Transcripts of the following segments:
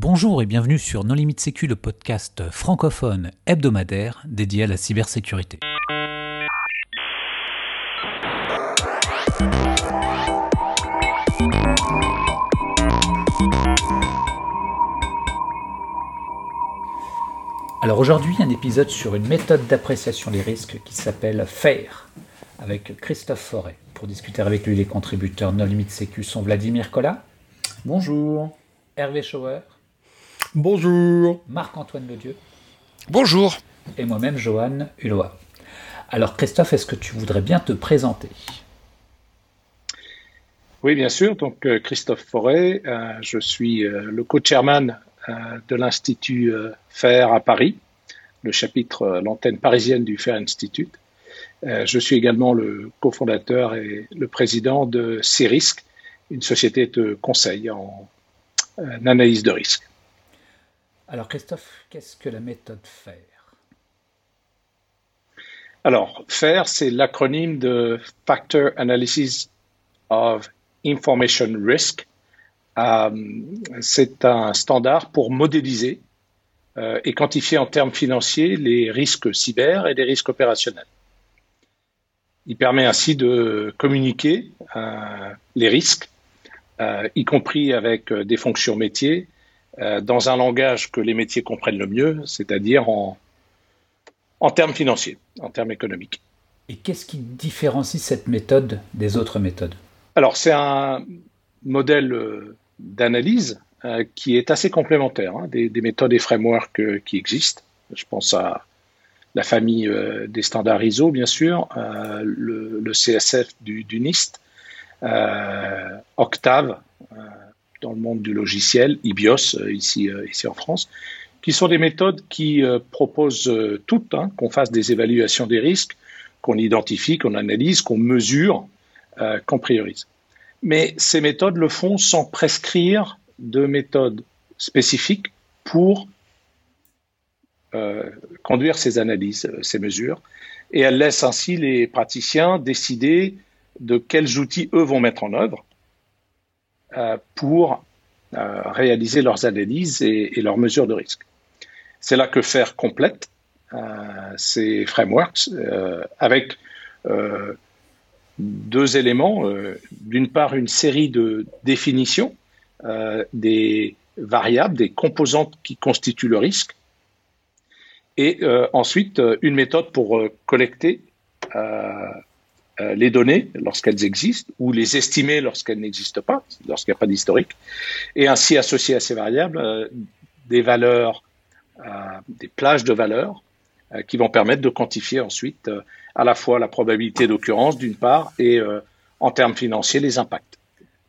Bonjour et bienvenue sur Non Limite Sécu, le podcast francophone hebdomadaire dédié à la cybersécurité. Alors aujourd'hui, un épisode sur une méthode d'appréciation des risques qui s'appelle FAIR, avec Christophe Forêt. Pour discuter avec lui, les contributeurs Non Limite Sécu sont Vladimir Collat. Bonjour. Hervé Schauer. Bonjour. Marc-Antoine Ledieu. Bonjour. Et moi-même, Johan Hulot. Alors Christophe, est-ce que tu voudrais bien te présenter? Oui, bien sûr. Donc euh, Christophe Forêt, euh, je suis euh, le co-chairman de l'Institut FAIR à Paris, le chapitre, l'antenne parisienne du FAIR Institute. je suis également le cofondateur et le président de CIRISC, une société de conseil en analyse de risque. Alors Christophe, qu'est-ce que la méthode FAIR? Alors, FAIR, c'est l'acronyme de Factor Analysis of Information Risk. Euh, c'est un standard pour modéliser euh, et quantifier en termes financiers les risques cyber et les risques opérationnels. Il permet ainsi de communiquer euh, les risques, y compris avec des fonctions métiers, dans un langage que les métiers comprennent le mieux, c'est-à-dire en, en termes financiers, en termes économiques. Et qu'est-ce qui différencie cette méthode des autres méthodes? Alors, c'est un modèle euh, d'analyse euh, qui est assez complémentaire hein, des, méthodes et frameworks euh, qui existent. Je pense à la famille des standards ISO, bien sûr, le, CSF du, NIST, Octave dans le monde du logiciel, IBIOS ici, ici en France, qui sont des méthodes qui euh, proposent euh, toutes hein, qu'on fasse des évaluations des risques, qu'on identifie, qu'on analyse, qu'on mesure, euh, qu'on priorise. Mais ces méthodes le font sans prescrire de méthodes spécifiques pour conduire ces analyses, ces mesures, et elles laissent ainsi les praticiens décider de quels outils eux vont mettre en œuvre pour réaliser leurs analyses et, leurs mesures de risque. C'est là que faire complète euh, ces frameworks euh, avec euh, deux éléments. D'une part, une série de définitions des variables, des composantes qui constituent le risque, et ensuite une méthode pour collecter les données lorsqu'elles existent ou les estimer lorsqu'elles n'existent pas, lorsqu'il n'y a pas d'historique, et ainsi associer à ces variables des valeurs des plages de valeur euh, qui vont permettre de quantifier ensuite euh, à la fois la probabilité d'occurrence d'une part et euh, en termes financiers les impacts.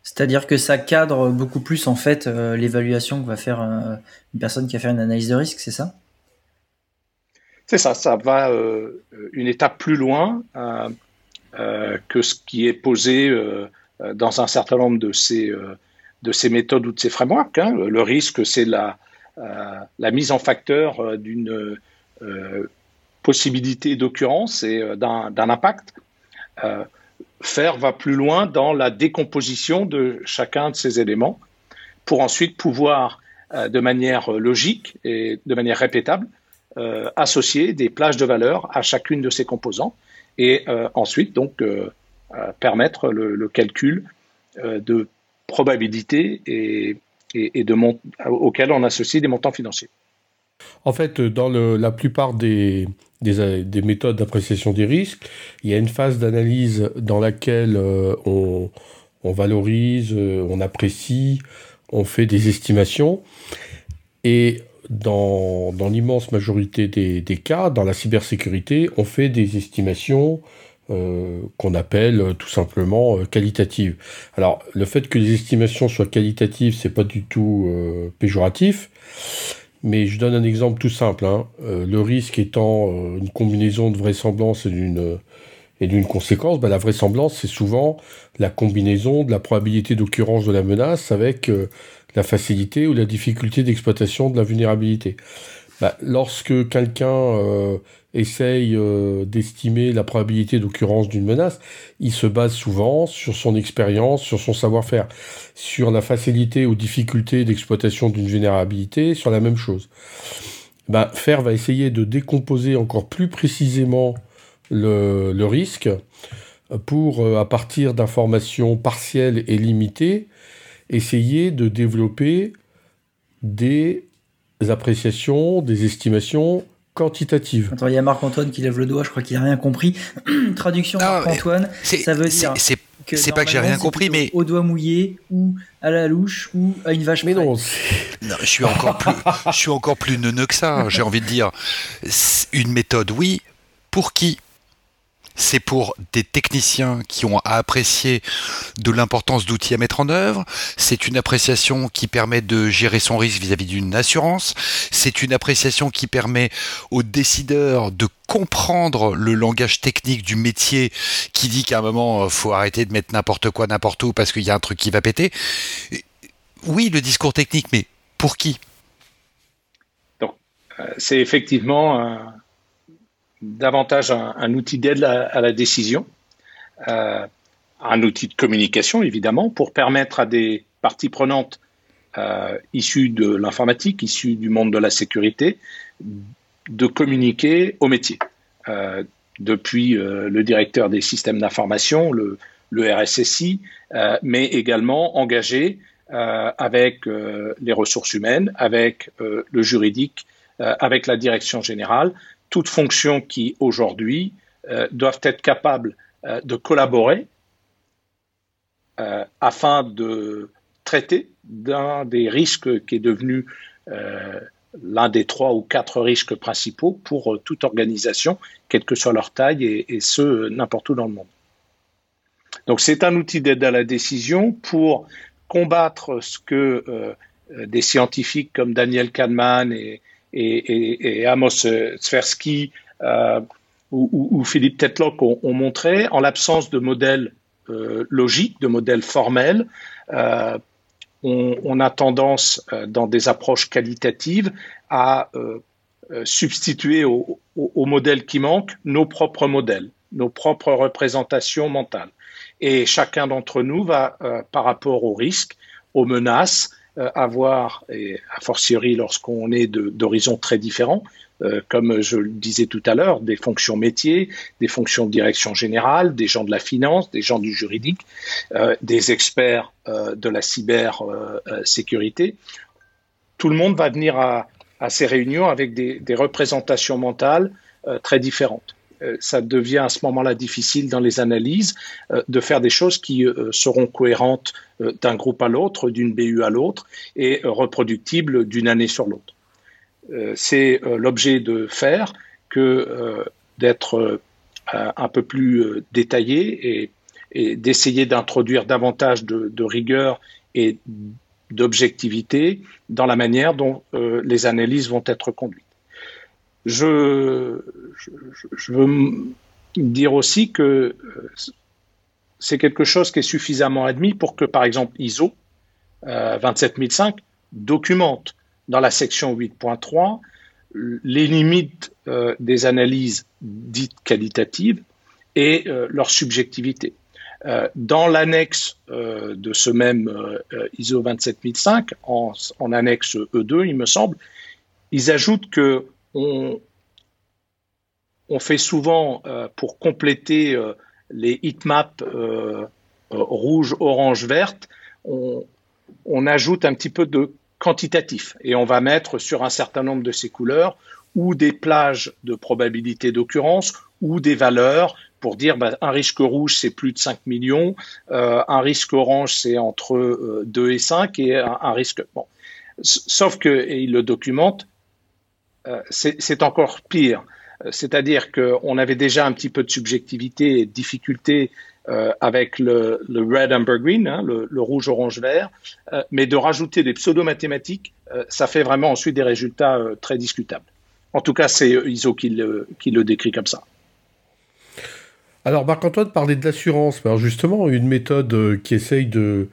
C'est-à-dire que ça cadre beaucoup plus en fait l'évaluation que va faire une personne qui va faire une analyse de risque, c'est ça? C'est ça, ça va une étape plus loin que ce qui est posé dans un certain nombre de ces, de ces méthodes ou de ces frameworks. Hein. Le risque, c'est la, euh, la mise en facteur euh, d'une euh, possibilité d'occurrence et d'un impact. faire va plus loin dans la décomposition de chacun de ces éléments pour ensuite pouvoir, de manière logique et de manière répétable, associer des plages de valeur à chacune de ces composants et ensuite donc permettre le, calcul de probabilité et de auxquels on associe des montants financiers. En fait, dans la plupart des, des, méthodes d'appréciation des risques, il y a une phase d'analyse dans laquelle euh, on, valorise, euh, on apprécie, on fait des estimations. Et dans, l'immense majorité des, cas, dans la cybersécurité, on fait des estimations euh, qu'on appelle euh, tout simplement euh, qualitative. Alors, le fait que les estimations soient qualitatives, c'est pas du tout péjoratif, mais je donne un exemple tout simple. Hein. le risque étant une combinaison de vraisemblance et d'une et d'une conséquence, bah, la vraisemblance, c'est souvent la combinaison de la probabilité d'occurrence de la menace avec la facilité ou la difficulté d'exploitation de la vulnérabilité. Bah, Lorsque quelqu'un essaye d'estimer la probabilité d'occurrence d'une menace, il se base souvent sur son expérience, sur son savoir-faire, sur la facilité ou difficulté d'exploitation d'une vulnérabilité, sur la même chose. Bah, Faire va essayer de décomposer encore plus précisément le, le risque pour, à partir d'informations partielles et limitées, essayer de développer des appréciations, des estimations quantitatives. Attends, il y a Marc-Antoine qui lève le doigt, je crois qu'il n'a rien compris. Traduction Marc-Antoine, ça veut dire c'est pas que j'ai rien compris, mais au doigt mouillé ou à la louche ou à une vache. Mais non, non, je suis encore plus, je suis encore plus neuneux que ça. J'ai envie de dire une méthode, oui. Pour qui? C'est pour des techniciens qui ont à apprécier de l'importance d'outils à mettre en œuvre, c'est une appréciation qui permet de gérer son risque vis-à-vis d'une assurance, c'est une appréciation qui permet aux décideurs de comprendre le langage technique du métier qui dit qu'à un moment, il faut arrêter de mettre n'importe quoi n'importe où parce qu'il y a un truc qui va péter. Oui, le discours technique, mais pour qui? Euh, c'est effectivement davantage un, outil d'aide à, la décision, euh, un outil de communication évidemment, pour permettre à des parties prenantes euh, issues de l'informatique, issues du monde de la sécurité, de communiquer au métier. Euh, depuis le directeur des systèmes d'information, le, le, RSSI, mais également engagé avec les ressources humaines, avec le juridique, avec la direction générale, toutes fonctions qui aujourd'hui euh, doivent être capables euh, de collaborer euh, afin de traiter d'un des risques qui est devenu l'un des trois ou quatre risques principaux pour toute organisation, quelle que soit leur taille et, et ce, n'importe où dans le monde. Donc c'est un outil d'aide à la décision pour combattre ce que des scientifiques comme Daniel Kahneman et, et, Amos Tversky euh, ou, Philippe Tetlock ont, montré, en l'absence de modèles euh, logiques, de modèles formels, euh, on, a tendance, dans des approches qualitatives, à substituer au, au, modèle qui manque nos propres modèles, nos propres représentations mentales. Et chacun d'entre nous va, par rapport aux risques, aux menaces, euh, avoir, et a fortiori lorsqu'on est d'horizons très différents, euh, comme je le disais tout à l'heure, des fonctions métiers, des fonctions de direction générale, des gens de la finance, des gens du juridique, euh, des experts de la cybersécurité. Tout le monde va venir à, ces réunions avec des représentations mentales très différentes. Euh, ça devient à ce moment-là difficile dans les analyses euh, de faire des choses qui euh, seront cohérentes d'un groupe à l'autre, d'une BU à l'autre, et reproductibles d'une année sur l'autre. C'est l'objet de faire que d'être un peu plus détaillé et, d'essayer d'introduire davantage de, de, rigueur et d'objectivité dans la manière dont les analyses vont être conduites. Je, veux dire aussi que euh, c'est quelque chose qui est suffisamment admis pour que, par exemple, ISO 27005 euh, documente dans la section 8.3 les limites euh, des analyses dites qualitatives et leur subjectivité. dans l'annexe de ce même ISO 27005, en, en, annexe E2, il me semble, ils ajoutent que on, fait souvent, euh, pour compléter euh, les heatmaps euh, rouge, orange, verte, on, ajoute un petit peu de quantitatif et on va mettre sur un certain nombre de ces couleurs ou des plages de probabilité d'occurrence ou des valeurs pour dire bah, un risque rouge c'est plus de 5 millions, un risque orange c'est entre 2 et 5 et un, risque... Bon. Sauf que, et le documente, c'est encore pire. C'est-à-dire qu'on avait déjà un petit peu de subjectivité et de difficulté euh, avec le, red amber green, hein, le, rouge orange vert, euh, mais de rajouter des pseudo-mathématiques, euh, ça fait vraiment ensuite des résultats très discutables. En tout cas, c'est ISO qui le, décrit comme ça. Alors, Marc-Antoine parlait de l'assurance. Justement, une méthode qui essaye de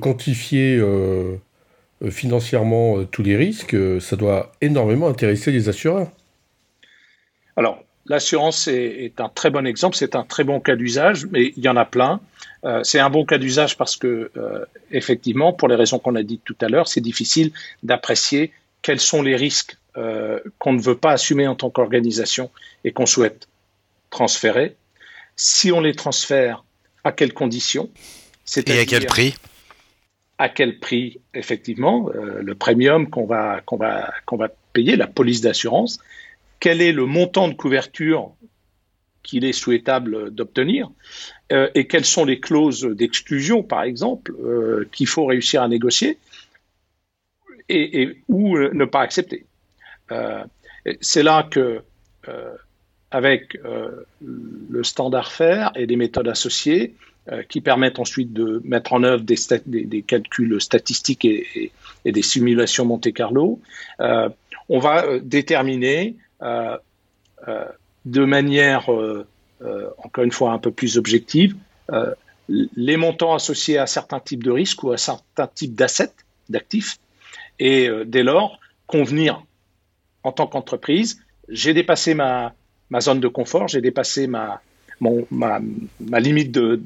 quantifier financièrement tous les risques, ça doit énormément intéresser les assureurs. Alors, l'assurance est, un très bon exemple, c'est un très bon cas d'usage, mais il y en a plein. c'est un bon cas d'usage parce que, effectivement, pour les raisons qu'on a dites tout à l'heure, c'est difficile d'apprécier quels sont les risques qu'on ne veut pas assumer en tant qu'organisation et qu'on souhaite transférer. Si on les transfère, à quelles conditions? Et à quel prix? À quel prix, effectivement, euh, le premium qu'on va, qu'on va, qu'on va payer, la police d'assurance. Quel est le montant de couverture qu'il est souhaitable d'obtenir euh, et quelles sont les clauses d'exclusion, par exemple, euh, qu'il faut réussir à négocier et, et ou ne pas accepter. c'est là que avec le standard FAIR et des méthodes associées qui permettent ensuite de mettre en œuvre des, calculs statistiques et, des simulations Monte Carlo. Euh, on va déterminer de manière, encore une fois, un peu plus objective, les montants associés à certains types de risques ou à certains types d'assets, d'actifs, et dès lors, convenir en tant qu'entreprise, j'ai dépassé ma zone de confort, j'ai dépassé ma, mon, ma, ma, limite de,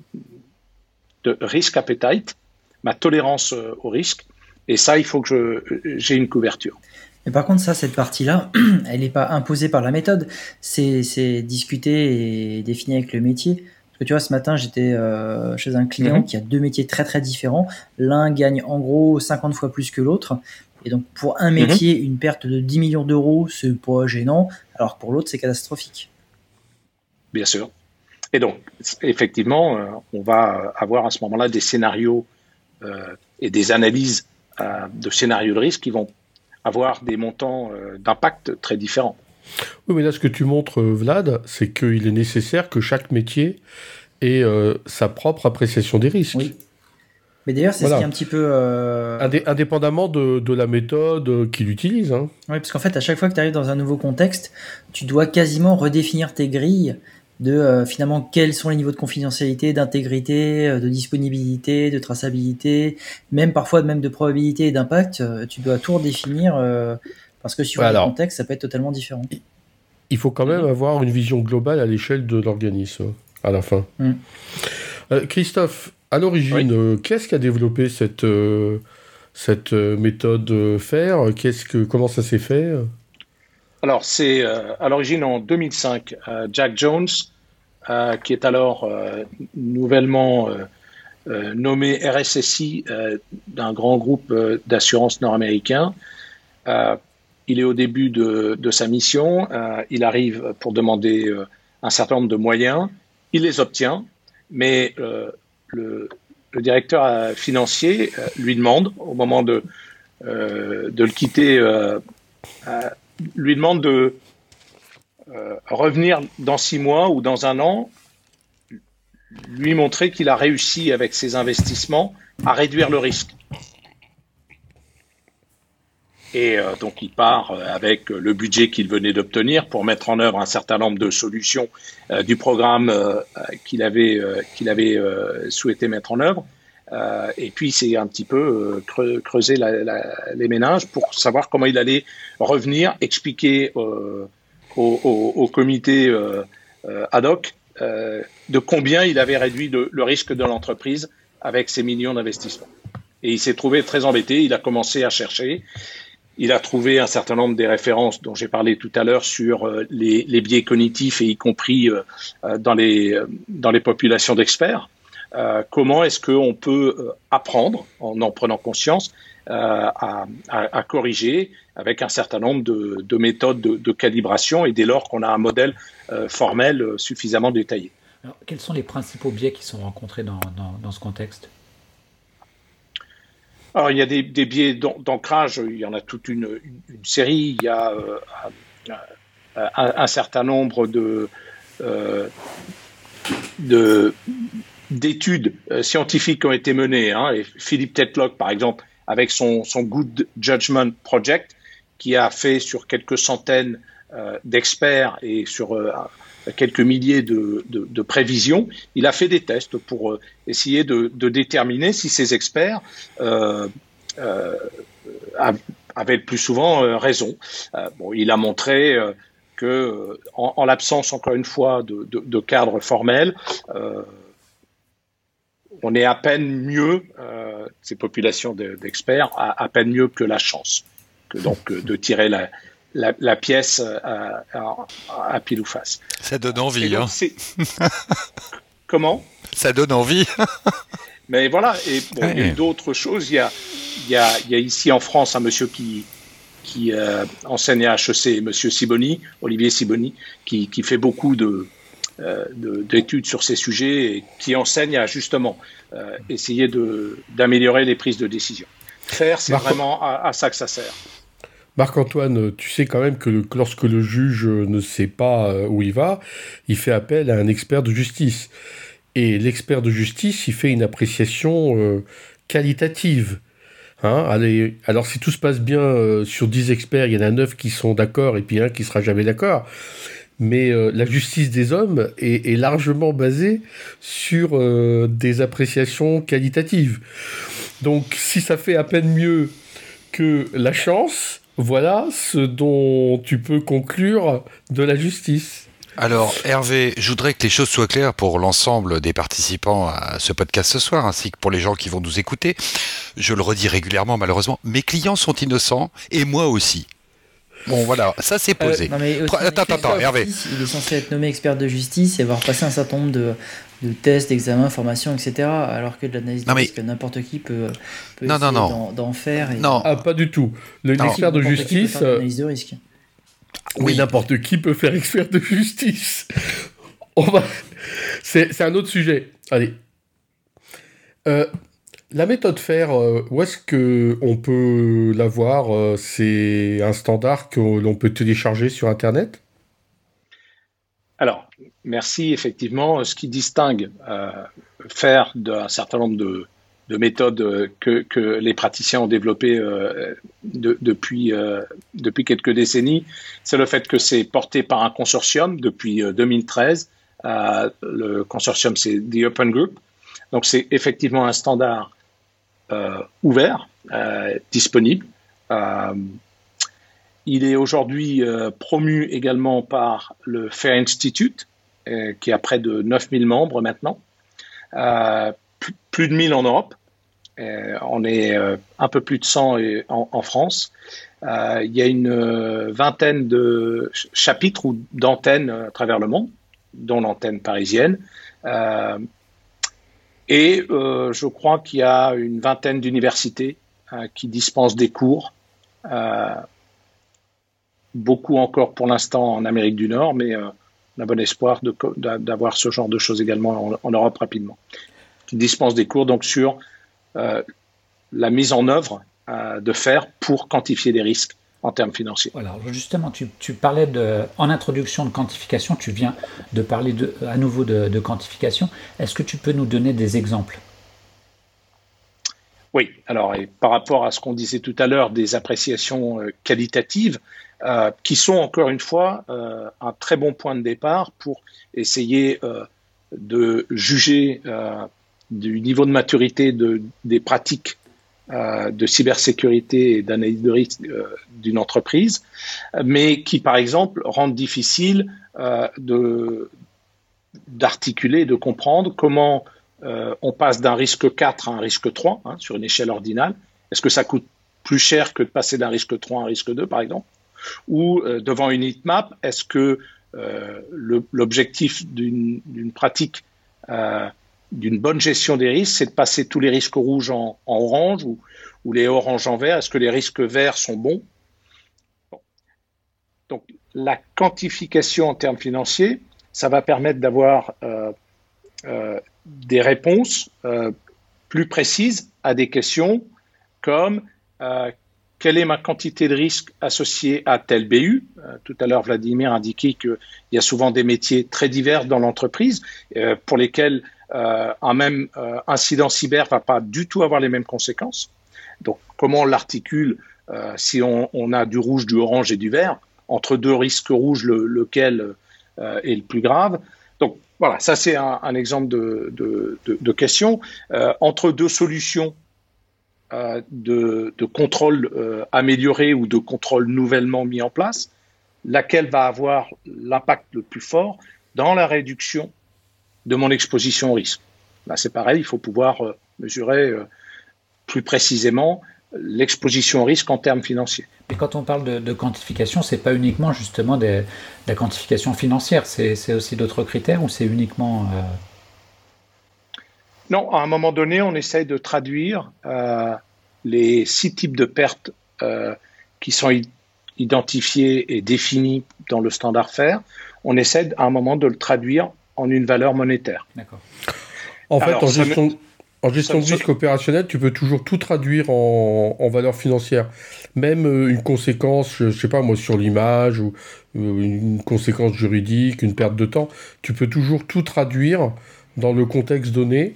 de risk appetite, ma tolérance euh, au risque. Et ça, il faut que j'ai une couverture. Mais par contre, ça, cette partie-là, elle n'est pas imposée par la méthode. C'est discuté et défini avec le métier. Parce que tu vois, ce matin, j'étais euh, chez un client mhm. qui a deux métiers très très différents. L'un gagne en gros 50 fois plus que l'autre. Et donc, pour un métier, mhm. une perte de 10 millions d'euros, c'est pas gênant, alors pour l'autre, c'est catastrophique. Bien sûr. Et donc, effectivement, euh, on va avoir à ce moment-là des scénarios euh, et des analyses euh, de scénarios de risque qui vont avoir des montants d'impact très différents. Oui, mais là, ce que tu montres, Vlad, c'est qu'il est nécessaire que chaque métier ait sa propre appréciation des risques. Oui. Mais d'ailleurs, c'est ce qui est un petit peu. Euh, indépendamment de, la méthode euh, qu'il utilise. Hein. Oui, parce qu'en fait, à chaque fois que tu arrives dans un nouveau contexte, tu dois quasiment redéfinir tes grilles de euh, finalement quels sont les niveaux de confidentialité, d'intégrité, de disponibilité, de traçabilité, même parfois même de probabilité et d'impact. tu dois tout redéfinir parce que sur le contexte, ça peut être totalement différent. Il faut quand même avoir une vision globale à l'échelle de l'organisme à la fin. Mm. Christophe, à l'origine, euh, qu'est-ce qui a développé cette, euh, cette euh, méthode faire? Qu'est-ce que, Comment ça s'est fait? Alors, c'est à l'origine en 2005, Jack Jones, qui est alors nouvellement nommé RSSI d'un grand groupe d'assurance nord-américain. il est au début de, de sa mission. il arrive pour demander un certain nombre de moyens. Il les obtient, mais le, directeur euh, financier euh, lui demande, au moment de, euh, de le quitter, lui demande de revenir dans six mois ou dans un an, lui montrer qu'il a réussi avec ses investissements à réduire le risque. Et euh, donc il part euh, avec le budget qu'il venait d'obtenir pour mettre en œuvre un certain nombre de solutions euh, du programme qu'il avait souhaité mettre en œuvre. Et puis c'est un petit peu creuser les ménages pour savoir comment il allait revenir, expliquer au, au, comité ad hoc de combien il avait réduit le risque de l'entreprise avec ces millions d'investissements. Et il s'est trouvé très embêté, il a commencé à chercher il a trouvé un certain nombre des références dont j'ai parlé tout à l'heure sur euh, les, biais cognitifs et y compris euh, euh, dans les populations d'experts. Comment est-ce qu'on peut apprendre, en en prenant conscience, à, corriger avec un certain nombre de, méthodes de, calibration et dès lors qu'on a un modèle formel suffisamment détaillé. quels sont les principaux biais qui sont rencontrés dans ce contexte? Alors, il y a des, biais d'ancrage, il y en a toute une, série. Il y a euh, un, certain nombre de, euh, d'études euh, scientifiques qui ont été menées. Hein, et Philippe Tetlock, par exemple, avec son, son Good Judgment Project, qui a fait sur quelques centaines d'experts et sur quelques milliers de, de, prévisions, il a fait des tests pour euh, essayer de, déterminer si ces experts euh, euh, avait le plus souvent raison. bon, il a montré que, en, l'absence, encore une fois, de, cadre formel, on est à peine mieux, ces populations d'experts, à, peine mieux que la chance, que donc de tirer la, la, pièce à, à, pile ou face. Ça donne envie. hein. Comment? Ça donne envie. Mais voilà, et il y a d'autres choses. Il y a, il, y a, il y a, ici en France un monsieur qui, qui euh, enseigne à HEC, monsieur Siboni, Olivier Siboni, qui, qui fait beaucoup de, euh, d'études sur ces sujets et qui enseigne à justement euh, essayer d'améliorer les prises de décision. Faire, c'est vraiment à, ça que ça sert. Marc-Antoine, tu sais quand même que lorsque le juge ne sait pas euh, où il va, il fait appel à un expert de justice. Et l'expert de justice, il fait une appréciation euh, qualitative. Hein Allez, alors si tout se passe bien euh, sur 10 experts, il y en a 9 qui sont d'accord et puis un qui sera jamais d'accord. Mais la justice des hommes est, largement basée sur des appréciations qualitatives. Donc si ça fait à peine mieux que la chance, voilà ce dont tu peux conclure de la justice. Alors Hervé, je voudrais que les choses soient claires pour l'ensemble des participants à ce podcast ce soir, ainsi que pour les gens qui vont nous écouter. Je le redis régulièrement malheureusement, mes clients sont innocents et moi aussi. Bon voilà, ça c'est euh, posé. attends, attends, Hervé. Il est censé être nommé expert de justice et avoir passé un certain nombre de, de tests, d'examens, formations, etc. Alors que de l'analyse de risque, n'importe qui peut, peut non, d'en faire. Non, ah, pas du tout. L'expert de justice. Euh, analyse de risque. Oui, n'importe qui peut faire expert de justice. va... C'est un autre sujet. Allez. Euh, la méthode faire, euh, où est-ce qu'on peut la voir C'est un standard que l'on peut télécharger sur Internet? Alors, Merci. Effectivement, ce qui distingue euh, faire d'un certain nombre de, méthodes que, les praticiens ont développées euh, depuis, euh, depuis quelques décennies, c'est le fait que c'est porté par un consortium depuis 2013. le consortium, c'est The Open Group. Donc, c'est effectivement un standard ouvert, disponible. il est aujourd'hui promu également par le Fair Institute, euh, qui a près de 9000 membres maintenant, euh, plus de 1000 en Europe. Euh, on est un peu plus de 100 en, France. il y a une vingtaine de chapitres ou d'antennes à travers le monde, dont l'antenne parisienne. Et je crois qu'il y a une vingtaine d'universités qui dispensent des cours beaucoup encore pour l'instant en Amérique du Nord, mais on a bon espoir d'avoir ce genre de choses également en, Europe rapidement. Qui dispense des cours donc sur euh, la mise en œuvre euh, de faire pour quantifier des risques en termes financiers. Voilà, justement, tu, parlais de, en introduction de quantification, tu viens de parler de, à nouveau de, quantification. Est-ce que tu peux nous donner des exemples? Oui, alors et par rapport à ce qu'on disait tout à l'heure des appréciations euh, qualitatives, euh, qui sont encore une fois euh, un très bon point de départ pour essayer euh, de juger du niveau de maturité de, des pratiques de cybersécurité et d'analyse de risque d'une entreprise, mais qui, par exemple, rendent difficile de d'articuler, de comprendre comment on passe d'un risque 4 à un risque 3 hein, sur une échelle ordinale. Est-ce que ça coûte plus cher que de passer d'un risque 3 à un risque 2, par exemple? Ou euh, devant une heatmap, est-ce que euh, l'objectif d'une pratique euh, d'une bonne gestion des risques, c'est de passer tous les risques rouges en, orange ou, les oranges en vert. Est-ce que les risques verts sont bons? Donc, la quantification en termes financiers, ça va permettre d'avoir des réponses plus précises à des questions comme quelle est ma quantité de risque associée à tel BU euh, Tout à l'heure, Vladimir indiquait qu'il y a souvent des métiers très divers dans l'entreprise euh, pour lesquels euh, un même incident cyber va pas du tout avoir les mêmes conséquences. Donc, comment on l'articule si on, a du rouge, du orange et du vert? Entre deux risques rouges, lequel est le plus grave? Donc, voilà, ça c'est un, exemple de, question. entre deux solutions de, contrôle amélioré ou de contrôle nouvellement mis en place, laquelle va avoir l'impact le plus fort dans la réduction de mon exposition au risque. Là, c'est pareil, il faut pouvoir mesurer plus précisément l'exposition au risque en termes financiers. Et quand on parle de, de quantification, c'est pas uniquement justement de la quantification financière, c'est aussi d'autres critères ou c'est uniquement... Euh, non, à un moment donné, on essaye de traduire euh, les six types de pertes euh, qui sont identifiés et définis dans le standard FAIR. On essaie à un moment de le traduire en une valeur monétaire. D'accord. En fait, en gestion, en gestion de risque opérationnel, tu peux toujours tout traduire en, en valeur financière. Même euh, une conséquence, je, sais pas moi, sur l'image ou une conséquence juridique, une perte de temps, tu peux toujours tout traduire dans le contexte donné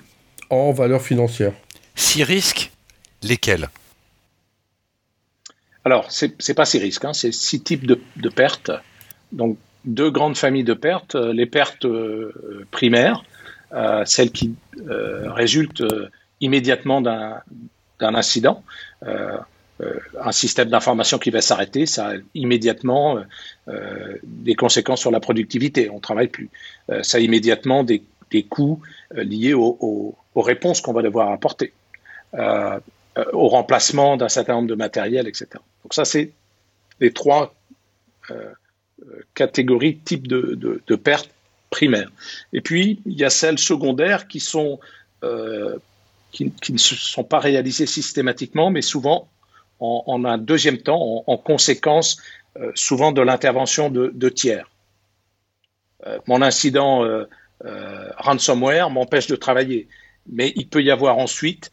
en valeur financière. Six risques, lesquels? Alors, ce n'est pas six risques, hein, c'est six types de, de, pertes. Donc, deux grandes familles de pertes. Les pertes euh, primaires, euh, celles qui euh, résultent euh, immédiatement d'un incident. un système d'information qui va s'arrêter, ça a immédiatement des conséquences sur la productivité. On ne travaille plus. ça a immédiatement des, des coûts liés aux réponses qu'on va devoir apporter, au remplacement d'un certain nombre de matériel, etc. Donc ça, c'est les trois catégories, types de, de, de pertes primaires. Et puis, il y a celles secondaires qui, sont, euh, qui, ne sont pas réalisées systématiquement, mais souvent en, un deuxième temps, en, conséquence euh, souvent de l'intervention de, tiers. Euh, mon incident ransomware m'empêche de travailler, mais il peut y avoir ensuite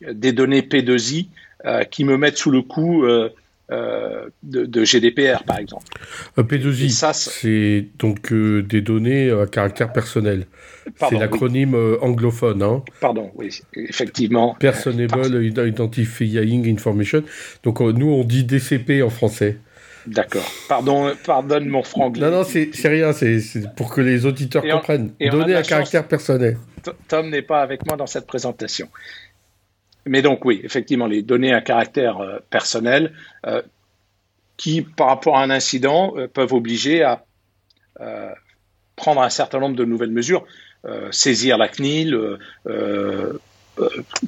des données P2I qui me mettent sous le coup euh, de, GDPR, par exemple. P2I, c'est donc euh, des données à caractère personnel. C'est l'acronyme euh, anglophone. Hein. Pardon, oui, effectivement. Personable Identifying Information. Donc nous, on dit DCP en français. D'accord. Pardon, pardonne mon franglais. Non, non, c'est rien, c'est pour que les auditeurs comprennent. Données à caractère personnel. Tom n'est pas avec moi dans cette présentation mais donc oui, effectivement, les données à caractère euh, personnel euh, qui, par rapport à un incident, euh, peuvent obliger à prendre un certain nombre de nouvelles mesures, saisir la CNIL,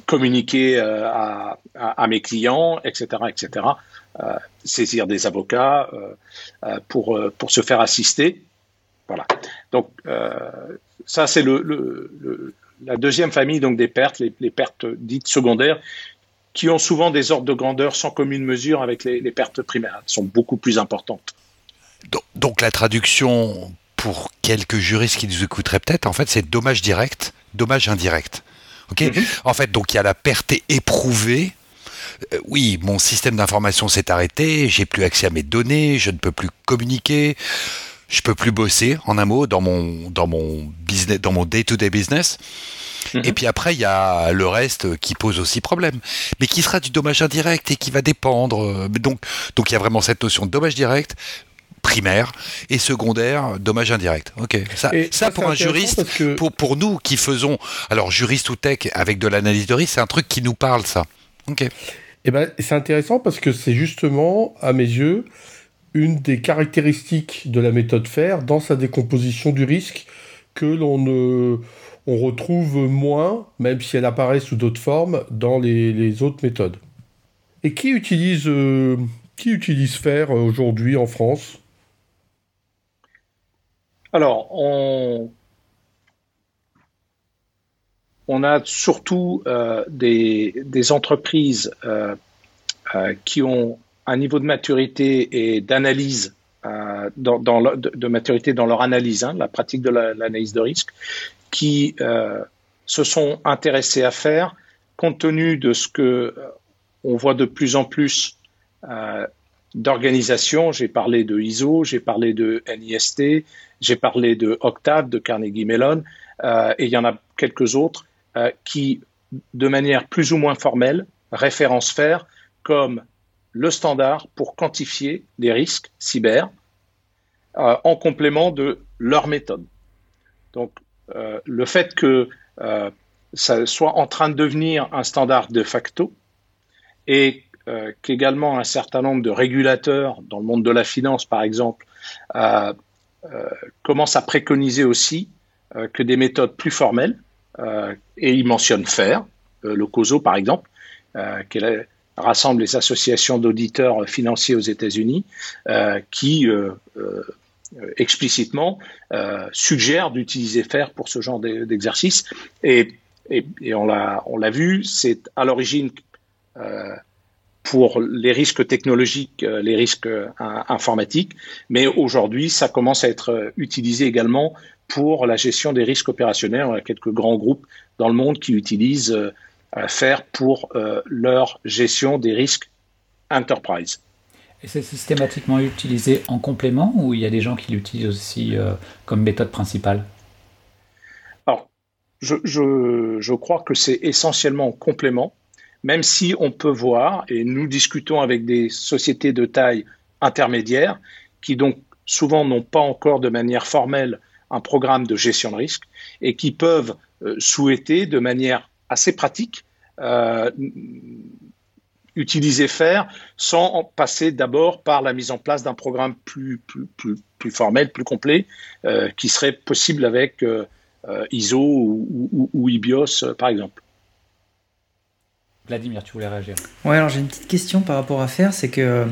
communiquer à, mes clients, etc., etc., saisir des avocats pour, pour se faire assister. Voilà. Donc ça, c'est le la deuxième famille donc des pertes, les, pertes dites secondaires, qui ont souvent des ordres de grandeur sans commune mesure avec les, pertes primaires, Elles sont beaucoup plus importantes. Donc, la traduction pour quelques juristes qui nous écouteraient peut-être, en fait, c'est dommage direct, dommage indirect. Ok. Mhm. En fait, donc il y a la perte éprouvée. Euh, oui, mon système d'information s'est arrêté, j'ai plus accès à mes données, je ne peux plus communiquer je peux plus bosser en un mot dans mon dans mon business dans mon day-to-day business. Mhm. Et puis après, il y a le reste qui pose aussi problème, mais qui sera du dommage indirect et qui va dépendre. Euh, donc, donc il y a vraiment cette notion de dommage direct, primaire et secondaire, dommage indirect. Ok. Ça, ça, pour un juriste, pour, pour nous qui faisons, alors juriste ou tech avec de l'analyse de risque, c'est un truc qui nous parle, ça. Ok. Eh ben, c'est intéressant parce que c'est justement, à mes yeux, une des caractéristiques de la méthode FAIR dans sa décomposition du risque que l'on on retrouve moins, même si elle apparaît sous d'autres formes, dans les, autres méthodes. Et qui utilise, euh, qui utilise FAIR aujourd'hui en France? Alors, on, on a surtout euh, des, entreprises euh, qui ont un niveau de maturité et d'analyse, euh, dans, de, maturité dans leur analyse, hein, la pratique de l'analyse de risque, qui euh, se sont intéressés à faire compte tenu de ce que euh, on voit de plus en plus d'organisations. J'ai parlé de ISO, j'ai parlé de NIST, j'ai parlé de Octave, de Carnegie Mellon, et il y en a quelques autres qui, de manière plus ou moins formelle, référencent faire comme le standard pour quantifier les risques cyber euh, en complément de leur méthode. Donc, euh, le fait que euh, ça soit en train de devenir un standard de facto et qu'également un certain nombre de régulateurs dans le monde de la finance, par exemple, commencent à préconiser aussi que des méthodes plus formelles, et ils mentionnent faire, le COSO par exemple, qui est rassemble les associations d'auditeurs financiers aux États-Unis, euh, qui euh, euh, explicitement suggèrent d'utiliser FAIR pour ce genre d'exercice. Et, et, on l'a vu, c'est à l'origine pour les risques technologiques, les risques informatiques, mais aujourd'hui, ça commence à être utilisé également pour la gestion des risques opérationnels. On a quelques grands groupes dans le monde qui utilisent faire pour euh, leur gestion des risques enterprise. Et c'est systématiquement utilisé en complément ou il y a des gens qui l'utilisent aussi euh, comme méthode principale? Alors, je, je, je, crois que c'est essentiellement en complément, même si on peut voir, et nous discutons avec des sociétés de taille intermédiaire, qui donc souvent n'ont pas encore de manière formelle un programme de gestion de risque et qui peuvent euh, souhaiter de manière assez pratique, euh, utiliser faire sans passer d'abord par la mise en place d'un programme plus, plus, plus, plus, formel, plus complet, euh, qui serait possible avec euh, ISO ou, ou, IBIOS, par exemple. Vladimir, tu voulais réagir? Oui, alors j'ai une petite question par rapport à faire, c'est que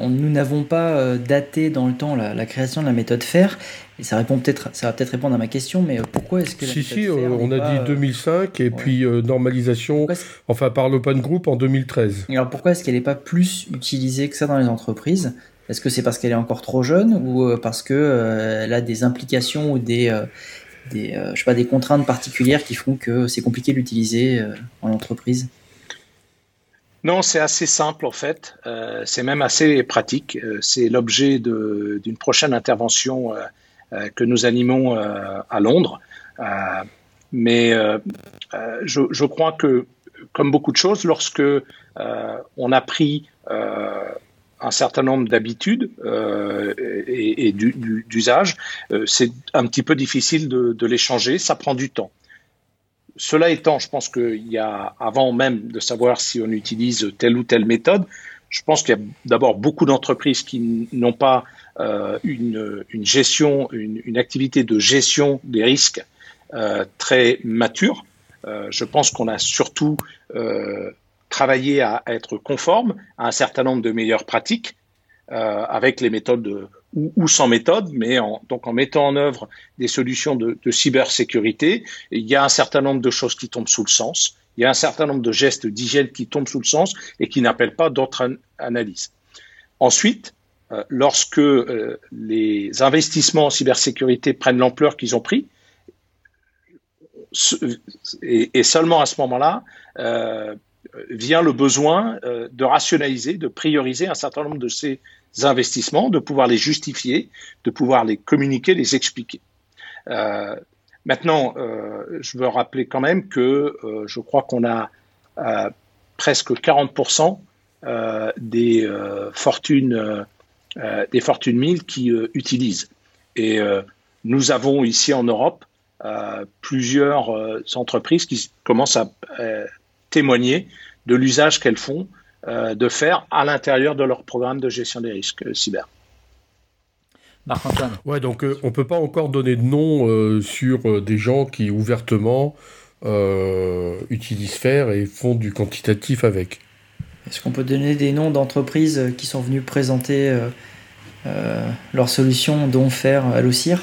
nous n'avons pas daté dans le temps la, la, création de la méthode FAIR, et ça répond peut-être, ça va peut-être répondre à ma question, mais euh, pourquoi est-ce que si si, euh, on a dit 2005 et puis euh, normalisation, enfin par l'Open Group en 2013. alors pourquoi est-ce qu'elle n'est pas plus utilisée que ça dans les entreprises? Est-ce que c'est parce qu'elle est encore trop jeune ou parce que elle a des implications ou des des, je sais pas, des contraintes particulières qui font que c'est compliqué d'utiliser en entreprise? Non, c'est assez simple en fait. c'est même assez pratique. c'est l'objet d'une prochaine intervention euh, que nous animons euh, à Londres. Euh, mais je, crois que, comme beaucoup de choses, lorsque on a pris un certain nombre d'habitudes euh, et, d'usages, euh, c'est un petit peu difficile de, les changer, ça prend du temps. Cela étant, je pense qu'il y a, avant même de savoir si on utilise telle ou telle méthode, je pense qu'il y a d'abord beaucoup d'entreprises qui n'ont pas euh, une, gestion, une, activité de gestion des risques euh, très mature. Euh, je pense qu'on a surtout travaillé à être conforme à un certain nombre de meilleures pratiques avec les méthodes ou, ou, sans méthode, mais en, donc en mettant en œuvre des solutions de, de cybersécurité, il y a un certain nombre de choses qui tombent sous le sens. Il y a un certain nombre de gestes d'hygiène qui tombent sous le sens et qui n'appellent pas d'autres analyses. Ensuite, euh, lorsque euh, les investissements en cybersécurité prennent l'ampleur qu'ils ont pris, et, seulement à ce moment-là, euh, vient le besoin de rationaliser, de prioriser un certain nombre de ces investissements, de pouvoir les justifier, de pouvoir les communiquer, les expliquer. Maintenant, euh, je veux rappeler quand même que euh, je crois qu'on a euh, presque 40% euh, des fortunes des fortunes 1000 qui utilisent. Et nous avons ici en Europe plusieurs entreprises qui commencent à témoigner de l'usage qu'elles font de faire à l'intérieur de leur programme de gestion des risques cyber. Marc-Antoine. Ouais, donc euh, on ne peut pas encore donner de nom euh, sur euh, des gens qui ouvertement utilisent faire et font du quantitatif avec. Est-ce qu'on peut donner des noms d'entreprises qui sont venues présenter leurs solutions, dont faire à l'OCIR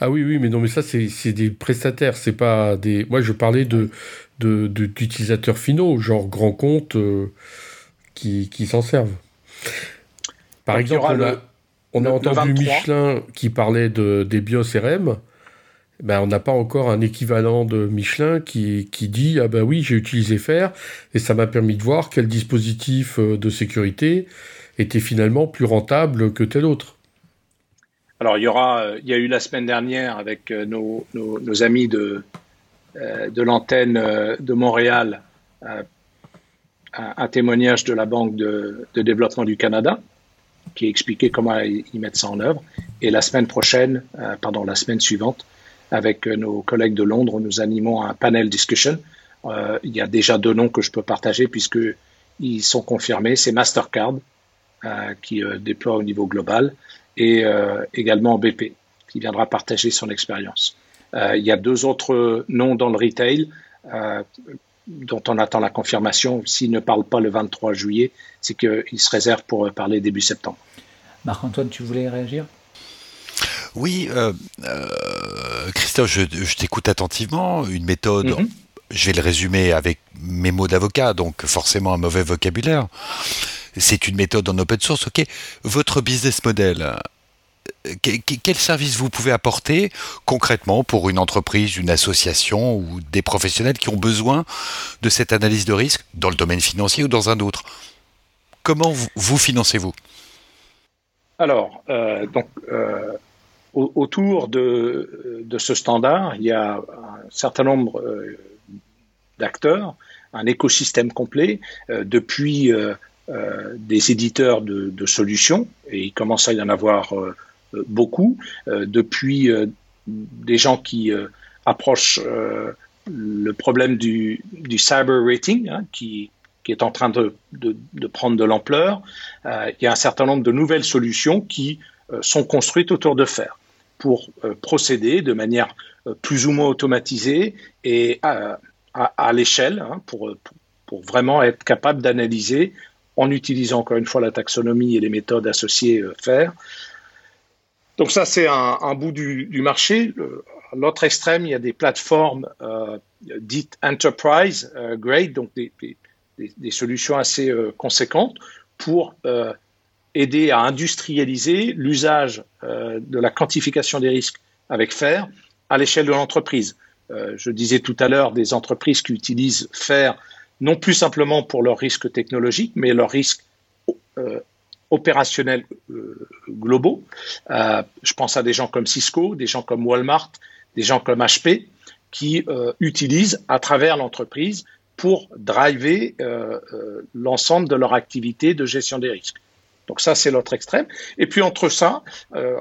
Ah oui, oui, mais non, mais ça, c'est des prestataires, c'est pas des. Moi, je parlais de d'utilisateurs finaux, genre grands comptes qui, qui s'en servent. Par exemple, on a entendu Michelin qui parlait de, des BIOS-RM. Ben, on n'a pas encore un équivalent de Michelin qui, qui dit Ah ben oui, j'ai utilisé Fer et ça m'a permis de voir quel dispositif euh, de sécurité était finalement plus rentable que tel autre. Alors, il y aura, euh, il y a eu la semaine dernière avec euh, nos, nos, amis de, de l'antenne de Montréal un, témoignage de la Banque de, développement du Canada qui expliquait comment ils mettent ça en œuvre. Et la semaine prochaine, euh, pardon, la semaine suivante, avec nos collègues de Londres, nous animons un panel discussion. il y a déjà deux noms que je peux partager puisque ils sont confirmés. C'est Mastercard qui déploie au niveau global et également BP qui viendra partager son expérience. Il y a deux autres noms dans le retail dont on attend la confirmation. S'il ne parle pas le 23 juillet, c'est qu'il se réserve pour parler début septembre. Marc-Antoine, tu voulais réagir? Oui, euh, euh, Christophe, je, t'écoute attentivement. Une méthode, mhm. je vais le résumer avec mes mots d'avocat, donc forcément un mauvais vocabulaire. C'est une méthode en open source, ok. Votre business model, quel service vous pouvez apporter concrètement pour une entreprise, une association ou des professionnels qui ont besoin de cette analyse de risque dans le domaine financier ou dans un autre? Comment vous, financez-vous? Alors, euh, donc, euh, autour de, ce standard, il y a un certain nombre euh, d'acteurs, un écosystème complet, depuis des éditeurs de, solutions, et il commence à y en avoir beaucoup, euh, depuis euh, des gens qui euh, approchent le problème du, cyber rating, hein, qui, est en train de, prendre de l'ampleur. il y a un certain nombre de nouvelles solutions qui sont construites autour de fer pour procéder de manière plus ou moins automatisée et à, l'échelle hein, pour, vraiment être capable d'analyser en utilisant encore une fois la taxonomie et les méthodes associées faire donc ça, c'est un, bout du, marché. à l'autre extrême, il y a des plateformes euh, dites enterprise euh, grade, donc des, solutions assez euh, conséquentes pour aider à industrialiser l'usage de la quantification des risques avec FAIR à l'échelle de l'entreprise. je disais tout à l'heure des entreprises qui utilisent FAIR non plus simplement pour leurs risques technologiques, mais leurs risques opérationnels euh, globaux. Euh, je pense à des gens comme Cisco, des gens comme Walmart, des gens comme HP, qui euh, utilisent à travers l'entreprise pour driver l'ensemble de leur activité de gestion des risques. Donc ça, c'est l'autre extrême. Et puis entre ça,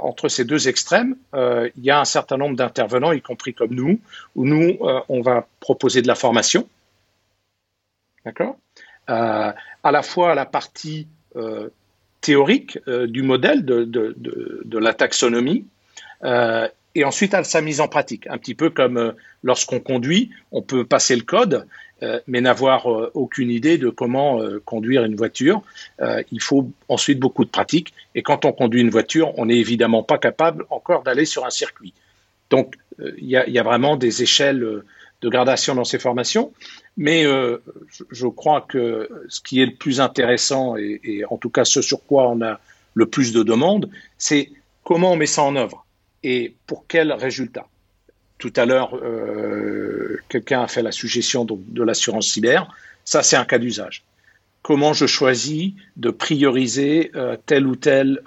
entre ces deux extrêmes, il y a un certain nombre d'intervenants, y compris comme nous, où nous, on va proposer de la formation. D'accord? À la fois la partie théorique euh, du modèle de, de, la taxonomie euh, et ensuite à sa mise en pratique. Un petit peu comme euh, lorsqu'on conduit, on peut passer le code, mais n'avoir aucune idée de comment conduire une voiture. il faut ensuite beaucoup de pratique. Et quand on conduit une voiture, on n'est évidemment pas capable encore d'aller sur un circuit. Donc, il y, a vraiment des échelles de gradation dans ces formations. Mais euh, je, crois que ce qui est le plus intéressant, et, en tout cas ce sur quoi on a le plus de demandes, c'est comment on met ça en œuvre et pour quel résultat. Tout à l'heure, euh, quelqu'un a fait la suggestion de l'assurance cyber. Ça, c'est un cas d'usage. Comment je choisis de prioriser euh, tel ou tel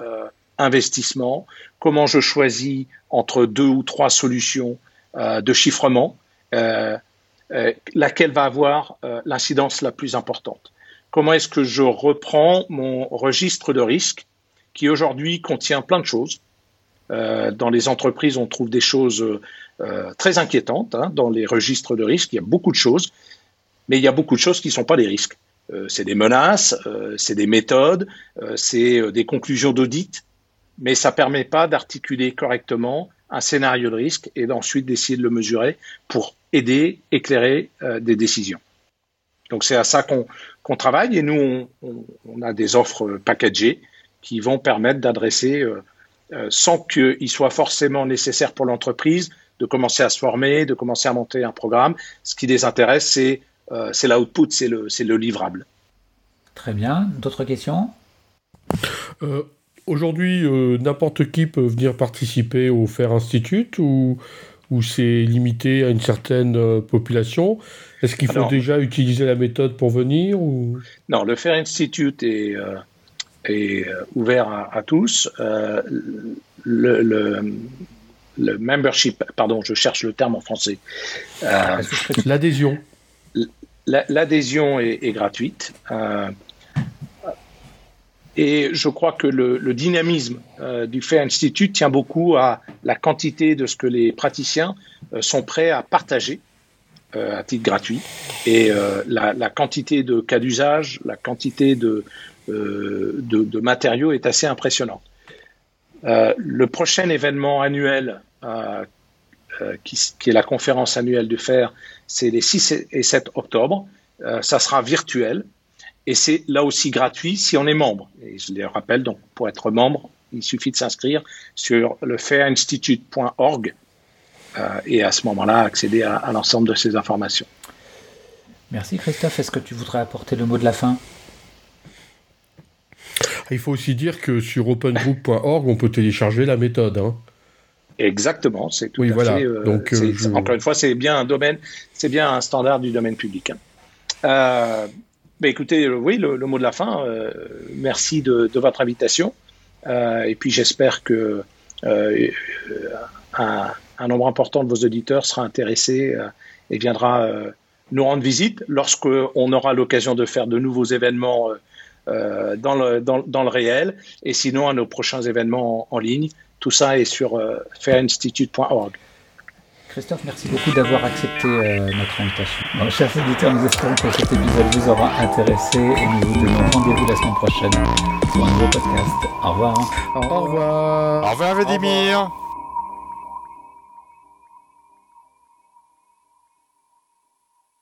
investissement? Comment je choisis entre deux ou trois solutions de chiffrement euh, euh, laquelle va avoir euh, l'incidence la plus importante. Comment est-ce que je reprends mon registre de risque qui aujourd'hui contient plein de choses Dans les entreprises, on trouve des choses très inquiétantes. Hein, dans les registres de risque, il y a beaucoup de choses, mais il y a beaucoup de choses qui ne sont pas des risques. c'est des menaces, c'est des méthodes, c'est des conclusions d'audit, mais ça ne permet pas d'articuler correctement un scénario de risque et d'ensuite d'essayer de le mesurer pour aider, éclairer euh, des décisions. Donc c'est à ça qu'on travaille et nous, on, a des offres packagées qui vont permettre d'adresser, euh, euh, sans qu'il soit forcément nécessaire pour l'entreprise, de commencer à se former, de commencer à monter un programme. Ce qui les intéresse, c'est c'est l'output, c'est le, le livrable. Très bien. D'autres questions? Aujourd'hui, euh, n'importe qui peut venir participer au Fair Institute ou, ou c'est limité à une certaine euh, population? Est-ce qu'il faut déjà utiliser la méthode pour venir ou... Non, le Fair Institute est, euh, est ouvert à, tous. le, le, membership, pardon, je cherche le terme en français. L'adhésion. L'adhésion est, est, gratuite. Et je crois que le, dynamisme euh, du Fair Institute tient beaucoup à la quantité de ce que les praticiens sont prêts à partager à titre gratuit. Et la, quantité de cas d'usage, la quantité de, de, matériaux est assez impressionnante. le prochain événement annuel qui, qui, est la conférence annuelle du FAIR, c'est les 6 et 7 octobre. ça sera virtuel et c'est là aussi gratuit si on est membre. Et je le rappelle, donc, pour être membre, il suffit de s'inscrire sur le fairinstitute.org euh, et à ce moment-là accéder à, l'ensemble de ces informations. Merci Christophe. Est-ce que tu voudrais apporter le mot de la fin? Il faut aussi dire que sur opengroup.org, on peut télécharger la méthode. Hein. Exactement, c'est tout oui, voilà. Euh, Donc, euh, Encore une fois, c'est bien un domaine, c'est bien un standard du domaine public. Hein. Ben, écoutez, euh, oui, le, mot de la fin. Euh, merci de, votre invitation. Euh, et puis j'espère que un, nombre important de vos auditeurs sera intéressé et viendra nous rendre visite lorsqu'on aura l'occasion de faire de nouveaux événements dans, le, dans, le réel et sinon à nos prochains événements en, ligne. Tout ça est sur fairinstitute.org. Christophe, merci beaucoup d'avoir accepté euh, notre invitation. chers auditeurs, nous espérons que cet épisode vous aura intéressé et nous vous donnons rendez-vous la semaine prochaine pour un nouveau podcast. Au revoir. Au revoir. Au revoir, Vladimir.